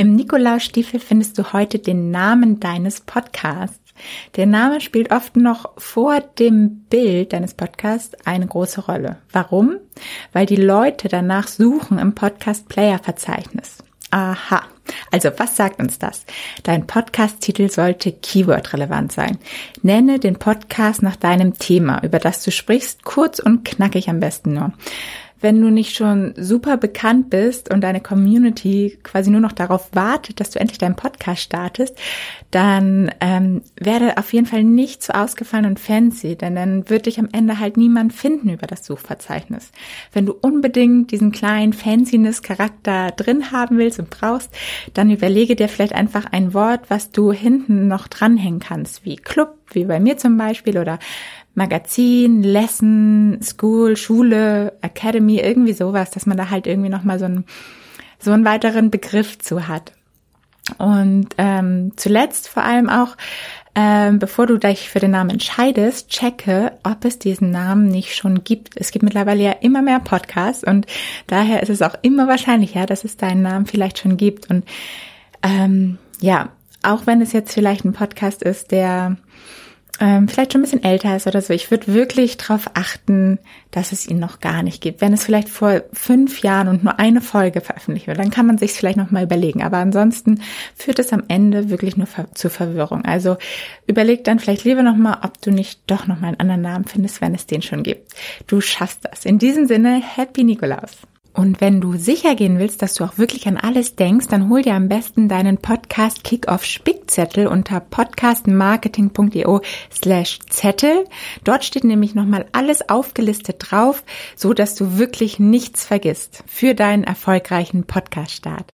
Im Nikolausstiefel findest du heute den Namen deines Podcasts. Der Name spielt oft noch vor dem Bild deines Podcasts eine große Rolle. Warum? Weil die Leute danach suchen im Podcast Player Verzeichnis. Aha. Also was sagt uns das? Dein Podcast-Titel sollte Keyword-relevant sein. Nenne den Podcast nach deinem Thema, über das du sprichst, kurz und knackig am besten nur wenn du nicht schon super bekannt bist und deine Community quasi nur noch darauf wartet, dass du endlich deinen Podcast startest, dann ähm, werde auf jeden Fall nicht so ausgefallen und fancy, denn dann wird dich am Ende halt niemand finden über das Suchverzeichnis. Wenn du unbedingt diesen kleinen Fanciness-Charakter drin haben willst und brauchst, dann überlege dir vielleicht einfach ein Wort, was du hinten noch dranhängen kannst, wie Club, wie bei mir zum Beispiel, oder Magazin, Lesson, School, Schule, Academy, irgendwie sowas, dass man da halt irgendwie nochmal so einen, so einen weiteren Begriff zu hat. Und ähm, zuletzt vor allem auch, ähm, bevor du dich für den Namen entscheidest, checke, ob es diesen Namen nicht schon gibt. Es gibt mittlerweile ja immer mehr Podcasts und daher ist es auch immer wahrscheinlicher, dass es deinen Namen vielleicht schon gibt. Und ähm, ja, auch wenn es jetzt vielleicht ein Podcast ist, der ähm, vielleicht schon ein bisschen älter ist oder so, ich würde wirklich darauf achten, dass es ihn noch gar nicht gibt. Wenn es vielleicht vor fünf Jahren und nur eine Folge veröffentlicht wird, dann kann man sich vielleicht noch mal überlegen. Aber ansonsten führt es am Ende wirklich nur ver zu Verwirrung. Also überleg dann vielleicht lieber noch mal, ob du nicht doch noch mal einen anderen Namen findest, wenn es den schon gibt. Du schaffst das. In diesem Sinne, Happy Nikolaus. Und wenn du sicher gehen willst, dass du auch wirklich an alles denkst, dann hol dir am besten deinen Podcast Kickoff Spickzettel unter podcastmarketing.io slash Zettel. Dort steht nämlich nochmal alles aufgelistet drauf, so dass du wirklich nichts vergisst für deinen erfolgreichen Podcast-Start.